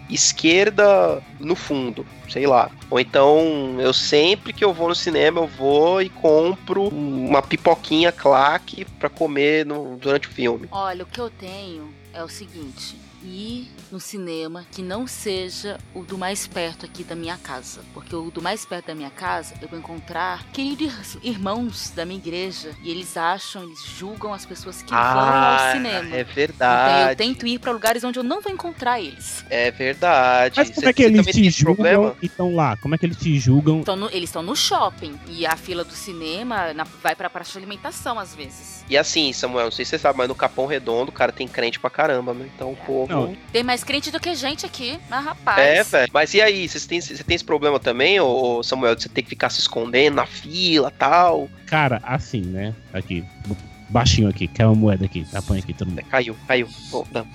esquerda no fundo, sei lá. Ou então, eu sempre que eu vou no cinema, eu vou e compro uma pipoquinha claque pra comer no- durante o filme. Olha, o que eu tenho é o seguinte: ir no cinema que não seja o do mais perto aqui da minha casa. Porque o do mais perto da minha casa eu vou encontrar queridos irmãos da minha igreja. E eles acham, eles julgam as pessoas que vão ao cinema. é Então verdade. eu tento ir pra lugares onde eu não vou encontrar eles. É verdade. Mas como Cê- é que eles te julgam problema? e estão lá? Como é que eles te julgam? Tão no- eles estão no shopping. E a fila do cinema na- vai pra praça de alimentação às vezes. E assim, Samuel, não sei se você sabe, mas no Capão Redondo, cara, tem crente pra caramba, né? Então o povo. Não, Tem mais crente do que gente aqui. Mas rapaz. É, velho. Mas e aí, você tem, você tem esse problema também, ô, ô, Samuel, de você ter que ficar se escondendo na fila tal? Cara, assim, né? Aqui, baixinho aqui, quer uma moeda aqui, apanha aqui todo mundo. É, Caiu, caiu. Ô, não.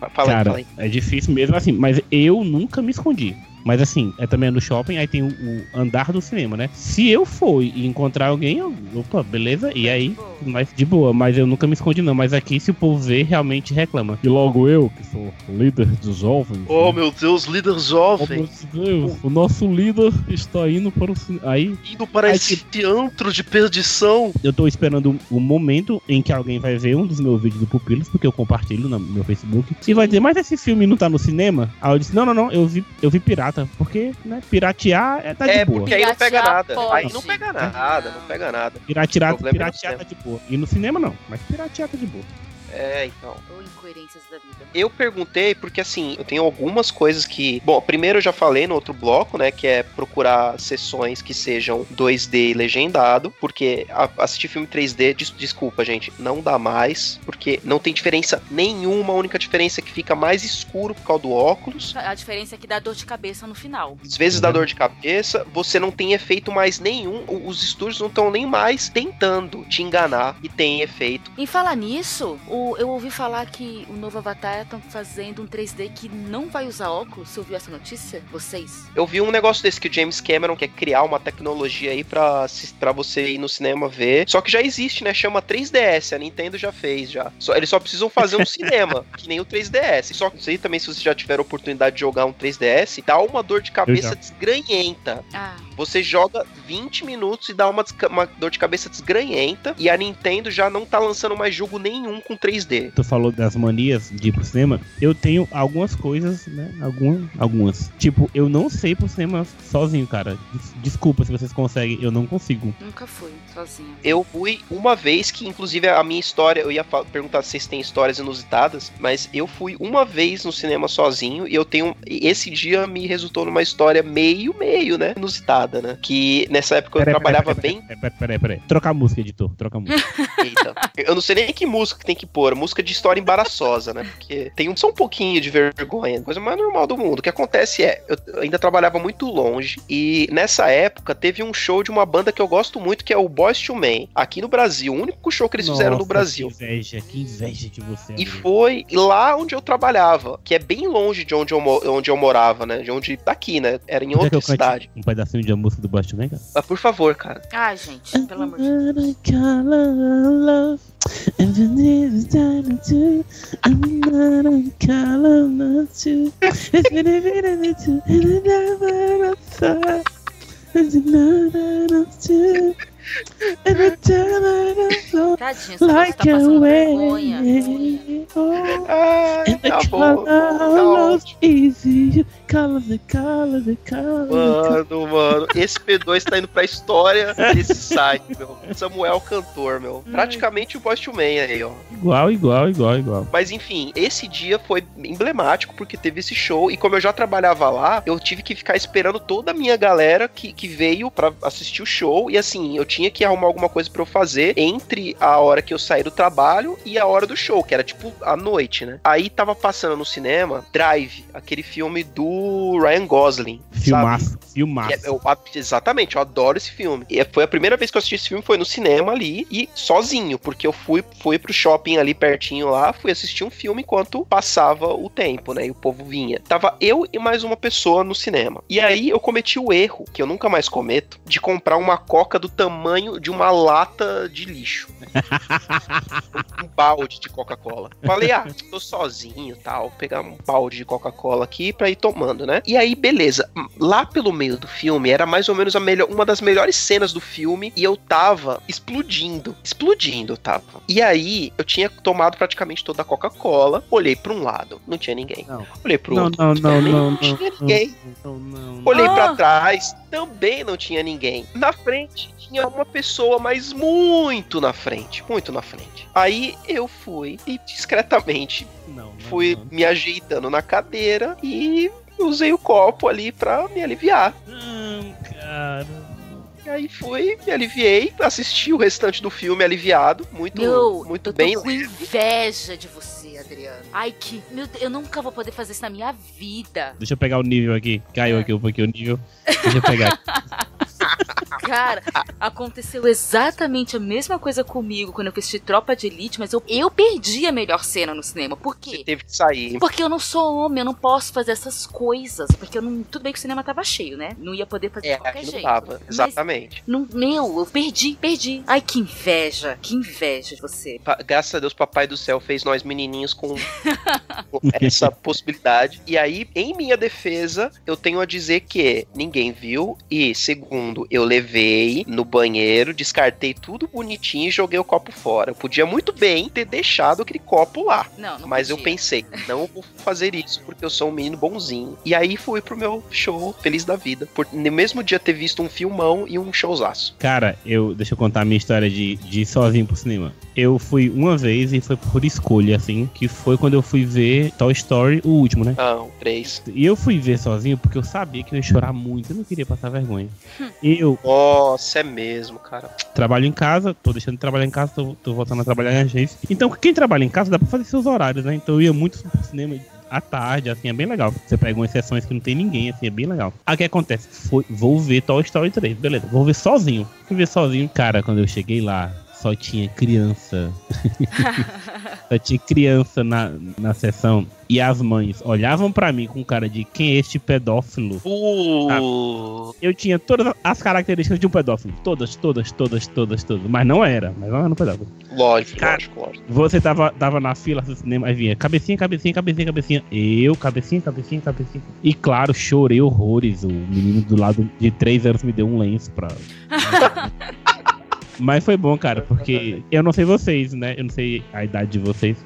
Fala aí, Cara, fala aí. é difícil mesmo assim, mas eu nunca me escondi. Mas assim, é também no shopping, aí tem o, o andar do cinema, né? Se eu for e encontrar alguém, eu, opa, beleza, e aí, mas de boa, mas eu nunca me escondi não. Mas aqui, se o povo ver, realmente reclama. E logo eu, que sou líder dos jovens. Oh, né? meu Deus, líder Oh, jovem. meu Deus, o nosso líder está indo para o cinema. Aí Indo para Aí, esse antro de perdição. eu tô esperando o momento em que alguém vai ver um dos meus vídeos do Pupilos, porque eu compartilho no meu Facebook, e vai dizer, mas esse filme não tá no cinema? Aí eu disse, não, não, não, eu vi, eu vi pirata, porque, né, piratear é, tá de É, boa. porque aí não pega nada. pode. Aí não pega nada, não pega nada. Piratear, é piratear tá de boa. E no cinema não, mas piratear tá de boa. É, então. Ou incoerências da vida. Eu perguntei porque assim, eu tenho algumas coisas que. Bom, primeiro eu já falei no outro bloco, né? Que é procurar sessões que sejam 2D e legendado. Porque assistir filme 3D, des- desculpa, gente, não dá mais. Porque não tem diferença nenhuma. A única diferença é que fica mais escuro por causa do óculos. A diferença é que dá dor de cabeça no final. Às vezes dá dor de cabeça, você não tem efeito mais nenhum. Os estúdios não estão nem mais tentando te enganar e tem efeito. Em falar nisso, o- eu ouvi falar que o novo Avatar estão fazendo um 3D que não vai usar óculos. Você ouviu essa notícia? Vocês? Eu vi um negócio desse que o James Cameron quer criar uma tecnologia aí pra, pra você ir no cinema ver. Só que já existe, né? Chama 3DS, a Nintendo já fez já. Só, eles só precisam fazer um cinema, que nem o 3DS. Só que isso aí também, se você já tiver a oportunidade de jogar um 3DS, dá uma dor de cabeça desgranhenta. Ah, Você joga 20 minutos e dá uma, uma dor de cabeça desgranhenta. E a Nintendo já não tá lançando mais jogo nenhum com 3D. Tu falou das manias de ir pro cinema. Eu tenho algumas coisas, né? Algum, algumas. Tipo, eu não sei pro cinema sozinho, cara. Des- Desculpa se vocês conseguem, eu não consigo. nunca fui sozinha. Eu fui uma vez que, inclusive, a minha história, eu ia perguntar se vocês têm histórias inusitadas, mas eu fui uma vez no cinema sozinho e eu tenho. Esse dia me resultou numa história meio, meio, né? Inusitada, né? Que nessa época eu trabalhava peraí, bem. Peraí, peraí. Trocar a música, editor. Troca a música. Eita. Eu não sei nem que música que tem que pôr. Música de história embaraçosa, né? Porque tem um, só um pouquinho de vergonha. Coisa mais normal do mundo. O que acontece é, eu ainda trabalhava muito longe e nessa época teve um show de uma banda que eu gosto muito, que é o Boys to Men, aqui no Brasil. O único show que eles fizeram no Nossa, Brasil. Que inveja, que inveja de você. E amigo. foi lá onde eu trabalhava, que é bem longe de onde eu, onde eu morava, né? De onde daqui, né? Era em que outra cidade. Um pedacinho de a música do Baixo Mega? Ah, por favor, cara. Ai, gente, pelo amor de Deus. Tadinha, essa moça tá passando vergonha. Ai, tá bom. Tá ótimo. Mano, mano, esse P2 tá indo pra história desse site, meu. Samuel Cantor, meu. Praticamente o Boss to Man aí, ó. Igual, igual, igual, igual. Mas enfim, esse dia foi emblemático porque teve esse show e como eu já trabalhava lá, eu tive que ficar esperando toda a minha galera que, que veio pra assistir o show e assim, eu tinha que arrumar alguma coisa pra eu fazer entre a hora que eu saí do trabalho e a hora do show, que era tipo a noite, né? Aí tava passando no cinema Drive, aquele filme do Ryan Gosling. Filmaço, filmaço. é- eu- a- exatamente, eu adoro esse filme. E foi a primeira vez que eu assisti esse filme, foi no cinema ali e sozinho, porque eu fui, fui pro shopping ali pertinho lá, fui assistir um filme enquanto passava o tempo, né? E o povo vinha. Tava eu e mais uma pessoa no cinema. E aí eu cometi o erro, que eu nunca mais cometo, de comprar uma coca do tamanho de uma lata de lixo. um balde de Coca-Cola. Falei, ah, tô sozinho tal, vou pegar um balde de Coca-Cola aqui pra ir tomando, né? E aí, beleza. Lá pelo meio do filme, era mais ou menos a melhor, uma das melhores cenas do filme e eu tava explodindo. Explodindo, eu tava. E aí, eu tinha tomado praticamente toda a Coca-Cola, olhei pra um lado, não tinha ninguém. Não. Olhei pro Não, outro, não, não, também não, não tinha não, ninguém. não, não. Olhei Ah! pra trás, também não tinha ninguém. Na frente tinha uma pessoa, mas muito na frente, muito na frente. Aí eu fui e discretamente Não, não, fui não. me ajeitando na cadeira e usei o copo ali pra me aliviar. Não, cara. E aí fui, me aliviei, assisti o restante do filme aliviado, muito, Meu, muito eu tô bem. com inveja de você, Adriano. Ai, que. Meu Deus, eu nunca vou poder fazer isso na minha vida. Deixa eu pegar o nível aqui. Caiu É. aqui um pouquinho o nível. Deixa eu pegar. Cara, aconteceu exatamente a mesma coisa comigo quando eu assisti Tropa de Elite, mas eu, eu perdi a melhor cena no cinema. Por Você quê? teve que sair. Porque eu não sou homem, eu não posso fazer essas coisas. Porque eu não. Tudo bem que o cinema tava cheio, né? Não ia poder fazer É, de qualquer não jeito. Mas Exatamente. Não, meu, eu perdi, perdi. Ai, que inveja, que inveja de você. Pa- Graças a Deus, Papai do Céu fez nós menininhos com, com essa possibilidade. E aí, em minha defesa, eu tenho a dizer que ninguém viu. E, segundo, eu levei no banheiro, descartei tudo bonitinho e joguei o copo fora. Eu podia muito bem ter deixado aquele copo lá. Não, não Mas eu podia. pensei, não vou fazer isso porque eu sou um menino bonzinho. E aí fui pro meu show feliz da vida. Por no mesmo dia ter visto um filmão e um showzaço. Cara, eu. Deixa eu contar a minha história de, de ir sozinho pro cinema. Eu fui uma vez e foi por escolha, assim, que foi quando eu fui ver Toy Story, o último, né? Não, três. E eu fui ver sozinho porque eu sabia que eu ia chorar muito, eu não queria passar vergonha. Eu Nossa, é mesmo, cara. trabalho em casa, tô deixando de trabalhar em casa, tô, tô voltando a trabalhar em agência. Então, quem trabalha em casa dá pra fazer seus horários, né? Então eu ia muito pro cinema à tarde, assim, é bem legal. Você pega umas sessões que não tem ninguém, assim, é bem legal. Aí o que acontece? Foi, vou ver Toy Story 3, beleza, vou ver sozinho. Fui ver sozinho. Cara, quando eu cheguei lá, só tinha criança. só tinha criança na, na sessão. E as mães olhavam pra mim com cara de quem é este pedófilo? Uh, Eu tinha todas as características de um pedófilo. Todas, todas, todas, todas, todas. Mas não era. Mas não era um pedófilo. lógico, Cara. lógico, lógico. Você tava, tava na fila do cinema, aí vinha cabecinha, cabecinha, cabecinha, cabecinha. Eu, cabecinha, cabecinha, cabecinha. E claro, chorei horrores. O menino do lado de três anos me deu um lenço pra. Mas foi bom, cara, porque eu não sei vocês, né? Eu não sei a idade de vocês.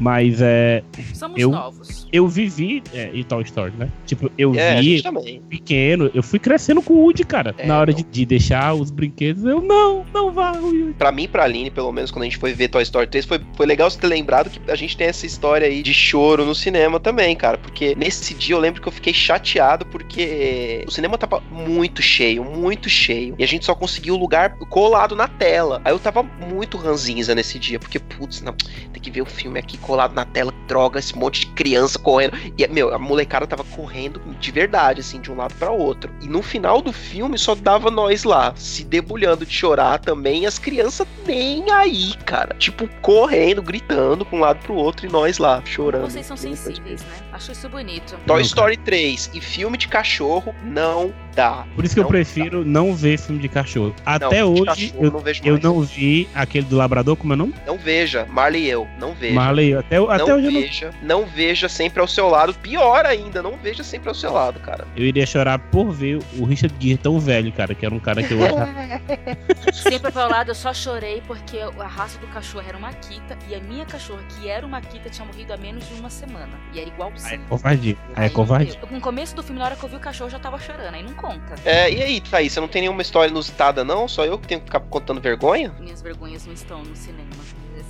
Mas é. Somos Eu- novos. Eu vivi é, em Toy Story, né? Tipo, eu É, vi pequeno, eu fui crescendo com o Woody, cara. É, Na hora de, de deixar os brinquedos, eu não, não vá, Woody. Pra mim e pra Aline, pelo menos quando a gente foi ver Toy Story 3, foi, foi legal você ter lembrado que a gente tem essa história aí de choro no cinema também, cara. Porque nesse dia eu lembro que eu fiquei chateado porque o cinema tava muito cheio, muito cheio. E a gente só conseguiu o lugar colado na tela. Aí eu tava muito ranzinza nesse dia, porque, putz, não, tem que ver o filme aqui colado na tela, droga, esse monte de criança correndo. E, meu, a molecada tava correndo de verdade, assim, de um lado pra outro. E no final do filme só dava nós lá, se debulhando de chorar também, e as crianças nem aí, cara. Tipo, correndo, gritando pra um lado pro outro, e nós lá, chorando. Vocês são sensíveis, né? Acho isso bonito. Toy Não, Story 3 e filme de cachorro não dá. Por isso que eu Não prefiro não ver filme de cachorro. Até de hoje, cachorro eu, não vejo eu não vi aquele do Labrador, como é o nome? Não veja, Marley e eu, não veja. Marley. Até, até não hoje eu não. veja, não veja sempre ao seu lado. Pior ainda, não veja sempre ao seu lado, cara. Eu iria chorar por ver o Richard Gere tão velho, cara, que era um cara que eu achava. Sempre ao lado, eu só chorei porque a raça do cachorro era uma Akita e a minha cachorra, que era uma Akita, tinha morrido há menos de uma semana. E era Aí é covardia. Aí é Aí, covardia. eu- No começo do filme, na hora que eu vi o cachorro, eu já tava chorando. Aí não conta. É, e aí, Thaís, você não tem nenhuma história inusitada, não? Só eu que tenho que ficar contando vergonha? Minhas vergonhas não estão no cinema.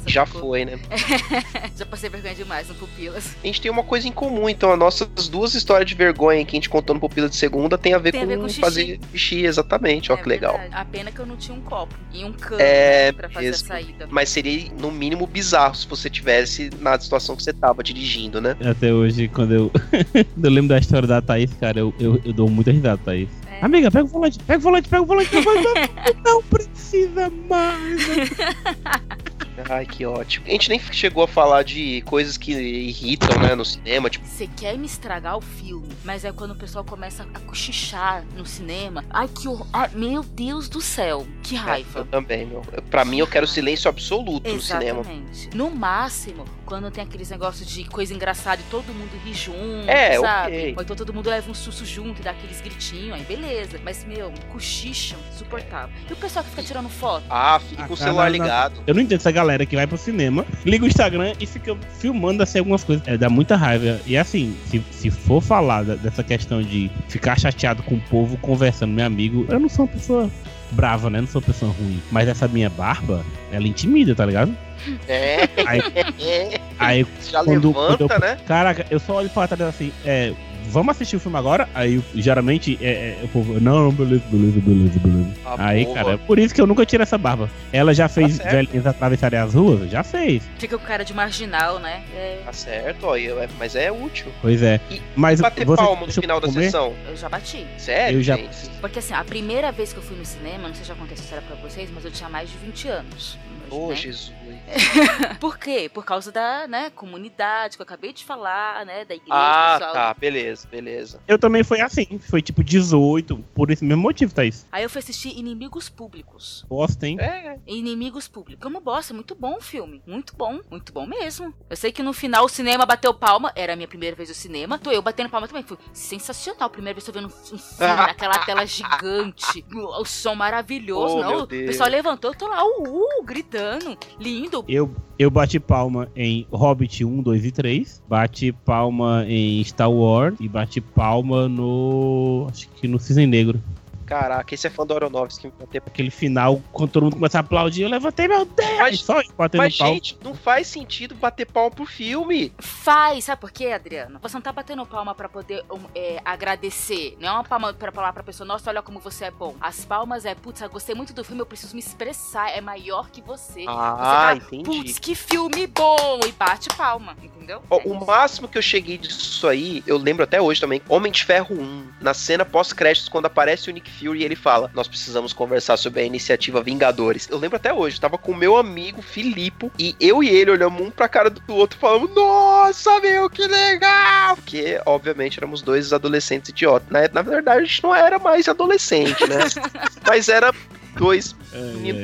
Já ficou- foi, né? Já passei vergonha demais no Pupilas. A gente tem uma coisa em comum, então. As nossas duas histórias de vergonha que a gente contou no Pupila de Segunda tem a ver, Tem a com, ver com xixi. fazer xixi, exatamente. Ó, É que legal. verdade. A pena que eu não tinha um copo e um cano É, pra fazer mesmo. a saída. Mas seria, no mínimo, bizarro se você tivesse na situação que você tava dirigindo, né? Até hoje, quando eu, quando eu lembro da história da Thaís, cara, eu, eu, eu dou muita risada, Thaís. É. Amiga, pega o volante, pega o volante, pega o volante, pega o volante. não precisa mais. Ai, que ótimo. A gente nem chegou a falar de coisas que irritam, né, no cinema, tipo, Você quer me estragar o filme, mas é quando o pessoal começa a cochichar no cinema. Ai, que horror. Ai, meu Deus do céu. Que eu raiva. também, meu. Pra mim, eu quero silêncio absoluto no cinema. Exatamente. No máximo, quando tem aqueles negócios de coisa engraçada e todo mundo ri junto, É, sabe? ok. Ou então todo mundo leva um susto junto e dá aqueles gritinhos, aí beleza. Mas, meu, cochicham, insuportável. E o pessoal que fica tirando foto? Ah, Ah, com o cara, celular não- ligado. Eu não entendo essa galera que vai pro cinema, liga o Instagram e fica filmando assim algumas coisas. É, dá muita raiva. E assim, se, se for falar dessa questão de ficar chateado com o povo conversando, meu amigo, eu não sou uma pessoa brava, né? Eu não sou uma pessoa ruim. Mas essa minha barba, ela intimida, tá ligado? É, Aí, aí Já Quando- levanta, quando eu- né? Caraca, eu só olho pra trás assim, é. Vamos assistir o filme agora? Aí geralmente é, é, o povo. Não, beleza, beleza, beleza, beleza. Ah, Aí, boa. cara, é por isso que eu nunca tiro essa barba. Ela já fez certo. velhinhas atravessarem as ruas? Já fez. Fica com cara de marginal, né? É, Tá certo, ó, eu- é- mas é útil. Pois é. E Mas Bater você palma no final da comer? sessão. eu já bati. Sério, Eu já-? Porque assim, a primeira vez que eu fui no cinema, não sei se já contei essa história pra vocês, mas eu tinha mais de 20 anos. Ô, né? Jesus. Por quê? Por causa da, né, comunidade que eu acabei de falar, né, da igreja, Ah, pessoal. tá, beleza, beleza. Eu também fui assim. Foi tipo 18, por esse mesmo motivo, Thaís. Aí eu fui assistir Inimigos Públicos. Bosta, hein? É, Inimigos Públicos. Como bosta, muito bom o filme. Muito bom, muito bom mesmo. Eu sei que no final o cinema bateu palma. Era a minha primeira vez no cinema. Tô eu batendo palma também. Foi sensacional. Primeira vez que eu vendo um filme naquela tela gigante. O som maravilhoso. Oh, não, meu o pessoal levantou, eu tô lá, uh, gritando. Lindo. Eu, eu bati palma em Hobbit 1, 2 e 3. Bati palma em Star Wars. E bati palma no. Acho que no Cisne Negro. Caraca, esse é fã do Aronofsky. me bater- Aquele final, quando todo mundo começa a aplaudir, eu levantei, meu Deus! Mas- só batendo Mas, palma. gente, não faz sentido bater palma pro filme. Faz, sabe por quê, Adriano? Você não tá batendo palma pra poder um, é, agradecer. Não é uma palma pra falar pra pessoa, nossa, olha como você é bom. As palmas é, putz, eu gostei muito do filme, eu preciso me expressar, é maior que você. Ah, você tá, entendi. Putz, que filme bom! E bate palma, entendeu? Ó, É o máximo que eu cheguei disso aí, eu lembro até hoje também, Homem de Ferro 1, na cena pós-créditos, quando aparece o Nick Fury e ele fala: Nós precisamos conversar sobre a iniciativa Vingadores. Eu lembro até hoje, tava com o meu amigo Filipe e eu e ele olhamos um pra cara do outro e falamos: Nossa, meu, que legal! Porque, obviamente, éramos dois adolescentes idiotas. Na, na verdade, a gente não era mais adolescente, né? Mas era dois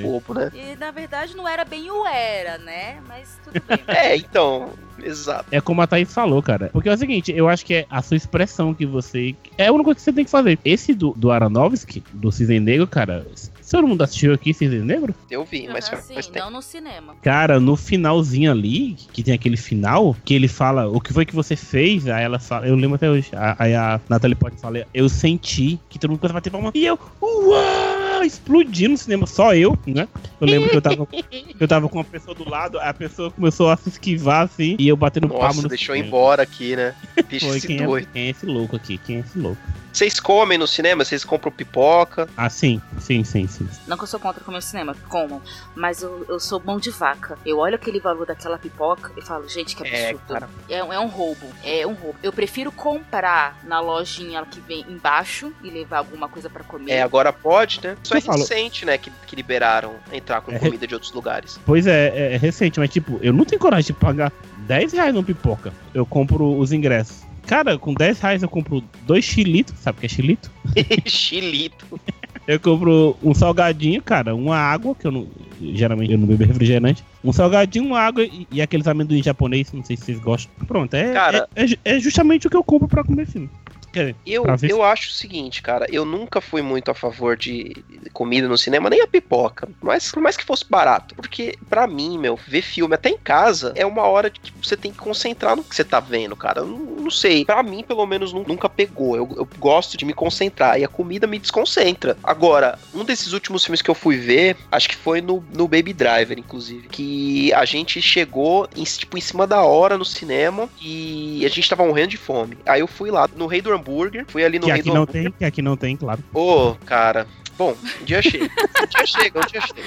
bobo, né? E na verdade não era bem o era, né? Mas tudo bem. É, então, exato. É como a Thaís falou, cara. Porque é o seguinte, eu acho que é a sua expressão que você. É a única coisa que você tem que fazer. Esse do, do Aronofsky, do Cisne Negro, cara. Todo mundo assistiu aqui Cisne Negro? Eu vi, mas sim, faz tempo. não no cinema. Cara, no finalzinho ali, que tem aquele final, que ele fala, o que foi que você fez? Aí ela fala, eu lembro até hoje. a- Aí a Natalie Portman fala, eu senti que todo mundo começava a bater palma. E eu, uau, explodindo no cinema, só eu, né? Eu lembro que eu tava, eu tava com uma pessoa do lado, a pessoa começou a se esquivar assim, e eu batendo palma Nossa, no deixou cinema. embora aqui, né? Bicho, Foi, quem é, quem é esse louco aqui? Quem é esse louco? Vocês comem no cinema? Vocês compram pipoca? Ah, sim, sim, sim, sim. Não que eu sou contra comer no cinema, comam. Mas eu, eu sou mão de vaca. Eu olho aquele valor daquela pipoca e falo, gente, que É, absurdo. cara. É, é um roubo. É um roubo. Eu prefiro comprar na lojinha que vem embaixo e levar alguma coisa pra comer. É, agora pode, né? Isso é falo- recente, né? Que, que liberaram entrar com É. comida de outros lugares. Pois é, é, é recente, mas tipo, eu não tenho coragem de pagar 10 reais numa pipoca. Eu compro os ingressos. Cara, com 10 reais eu compro dois chilitos, sabe o que é chilito? Chilito. Eu compro um salgadinho, cara, uma água, que eu não. Geralmente eu não bebo refrigerante. Um salgadinho, uma água e, e aqueles amendoim japonês, não sei se vocês gostam. Pronto, é, Cara- é, é- é justamente o que eu compro pra comer filme. Eu, eu acho o seguinte, cara, eu nunca fui muito a favor de comida no cinema, nem a pipoca, mas por mais que fosse barato, porque pra mim, meu, ver filme até em casa é uma hora que você tem que concentrar no que você tá vendo, cara. Eu não, não sei, pra mim pelo menos nu- nunca pegou. Eu, eu gosto de me concentrar e a comida me desconcentra. Agora, um desses últimos filmes que eu fui ver, acho que foi no, no Baby Driver, inclusive, que a gente chegou em, tipo em cima da hora no cinema e a gente tava morrendo de fome. Aí eu fui lá no Rei do Hambúrguer, fui ali no que aqui não tem, que aqui não tem, claro. Ô, cara. Bom, um dia chega. Um dia chega, um dia chega.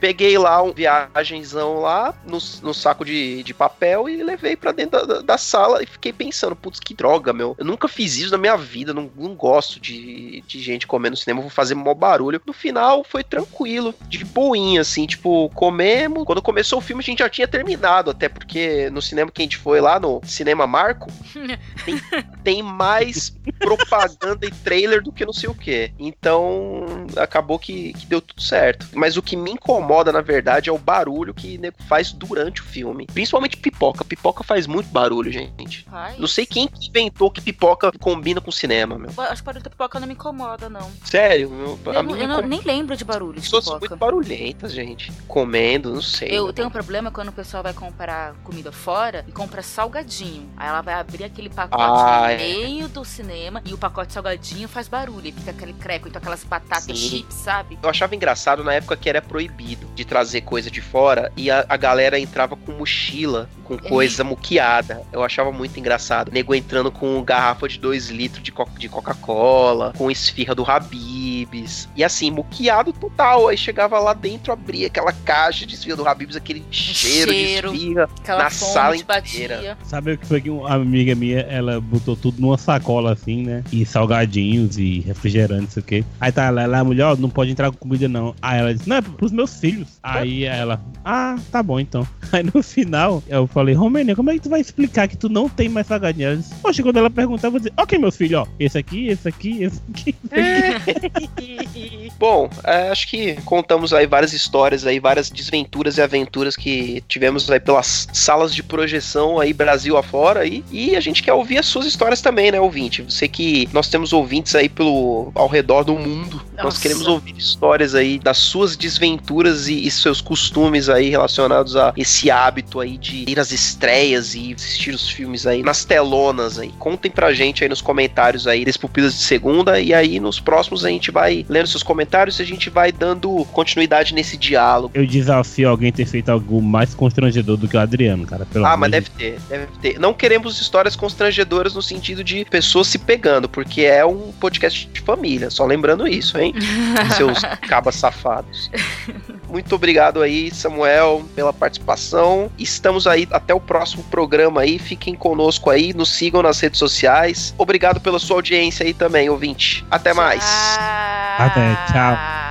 Peguei lá um viagenzão lá no, no saco de, de papel e levei pra dentro da, da- sala e fiquei pensando, putz, que droga, meu. Eu nunca fiz isso na minha vida, não, não gosto de, de gente comendo no cinema, vou fazer mó barulho. No final foi tranquilo, de boinha, assim, tipo, comemos. Quando começou o filme a gente já tinha terminado, até porque no cinema que a gente foi lá, no Cinema Marco, tem, tem mais propaganda e trailer do que não sei o que. Então, acabou que, que deu tudo certo. Mas o que me incomoda, na verdade, é o barulho que nego faz durante o filme. Principalmente pipoca. Pipoca faz muito barulho, gente. Ai, Não sei quem que inventou que pipoca combina com cinema, meu. Acho que barulho da pipoca não me incomoda, não. Sério, meu, Eu, não- eu não- nem lembro de barulho de pipoca. muito barulhentas, gente. Comendo, não sei. Eu tenho um problema quando o pessoal vai comprar comida fora e compra salgadinho. Aí ela vai abrir aquele pacote Ah, no é. meio do cinema e o pacote salgadinho faz barulho. Fica aquele creco, então aquelas batatas Sim. chips, sabe? Eu achava engraçado na época que era proibido de trazer coisa de fora e a, a galera entrava com mochila, com coisa muqueada. Eu achava muito engraçado. Nego entrando com garrafa de 2 litros de, co- de Coca-Cola, com esfirra do Habibs. E assim, muqueado total. Aí chegava lá dentro, abria aquela caixa de esfirra do Habibs, aquele cheiro, cheiro. de esfirra. Aquela Na sala te inteira. batia. Sabe o que foi que uma amiga minha, ela botou tudo numa sacola assim, né? E salgadinhos e refrigerantes, não sei o quê. Aí tá ela, ela, a mulher, ó, não pode entrar com comida não. Aí ela disse, não, é pros meus filhos. Aí ela, ah, tá bom então. Aí no final, eu falei, Romênia, como é que tu vai explicar que tu não tem mais salgadinho? Ela disse, poxa, quando ela perguntar, eu vou dizer, ok, meus filhos, ó, esse aqui, esse aqui, esse aqui. Bom, é, acho que contamos aí várias histórias aí, várias desventuras e aventuras que tivemos aí pelas salas de projeção aí Brasil afora aí. E a gente quer ouvir as suas histórias também, né, ouvinte? Você que nós temos ouvintes aí pelo ao redor do mundo. Nós Nossa. queremos ouvir histórias aí das suas desventuras e, e seus costumes aí relacionados a esse hábito aí de ir às estreias e assistir os filmes aí nas telonas aí. Contem pra gente aí nos comentários aí desse Pupilas de Segunda e aí nos próximos a gente vai lendo seus comentários e a gente vai dando continuidade nesse diálogo. Eu desafio alguém ter feito algo mais constrangedor do que o Adriano, cara. Pelo Ah, mas de deve ter, deve ter. Não queremos histórias constrangedoras no sentido de pessoas se pegando, porque é um podcast de família, só lembrando isso, hein? Seus cabas safados. Muito obrigado aí, Samuel, pela participação. Estamos aí até o próximo programa aí. Fiquem conosco aí, nos sigam nas redes sociais. Obrigado pela sua audiência aí também, ouvinte. Até mais. Até, tchau.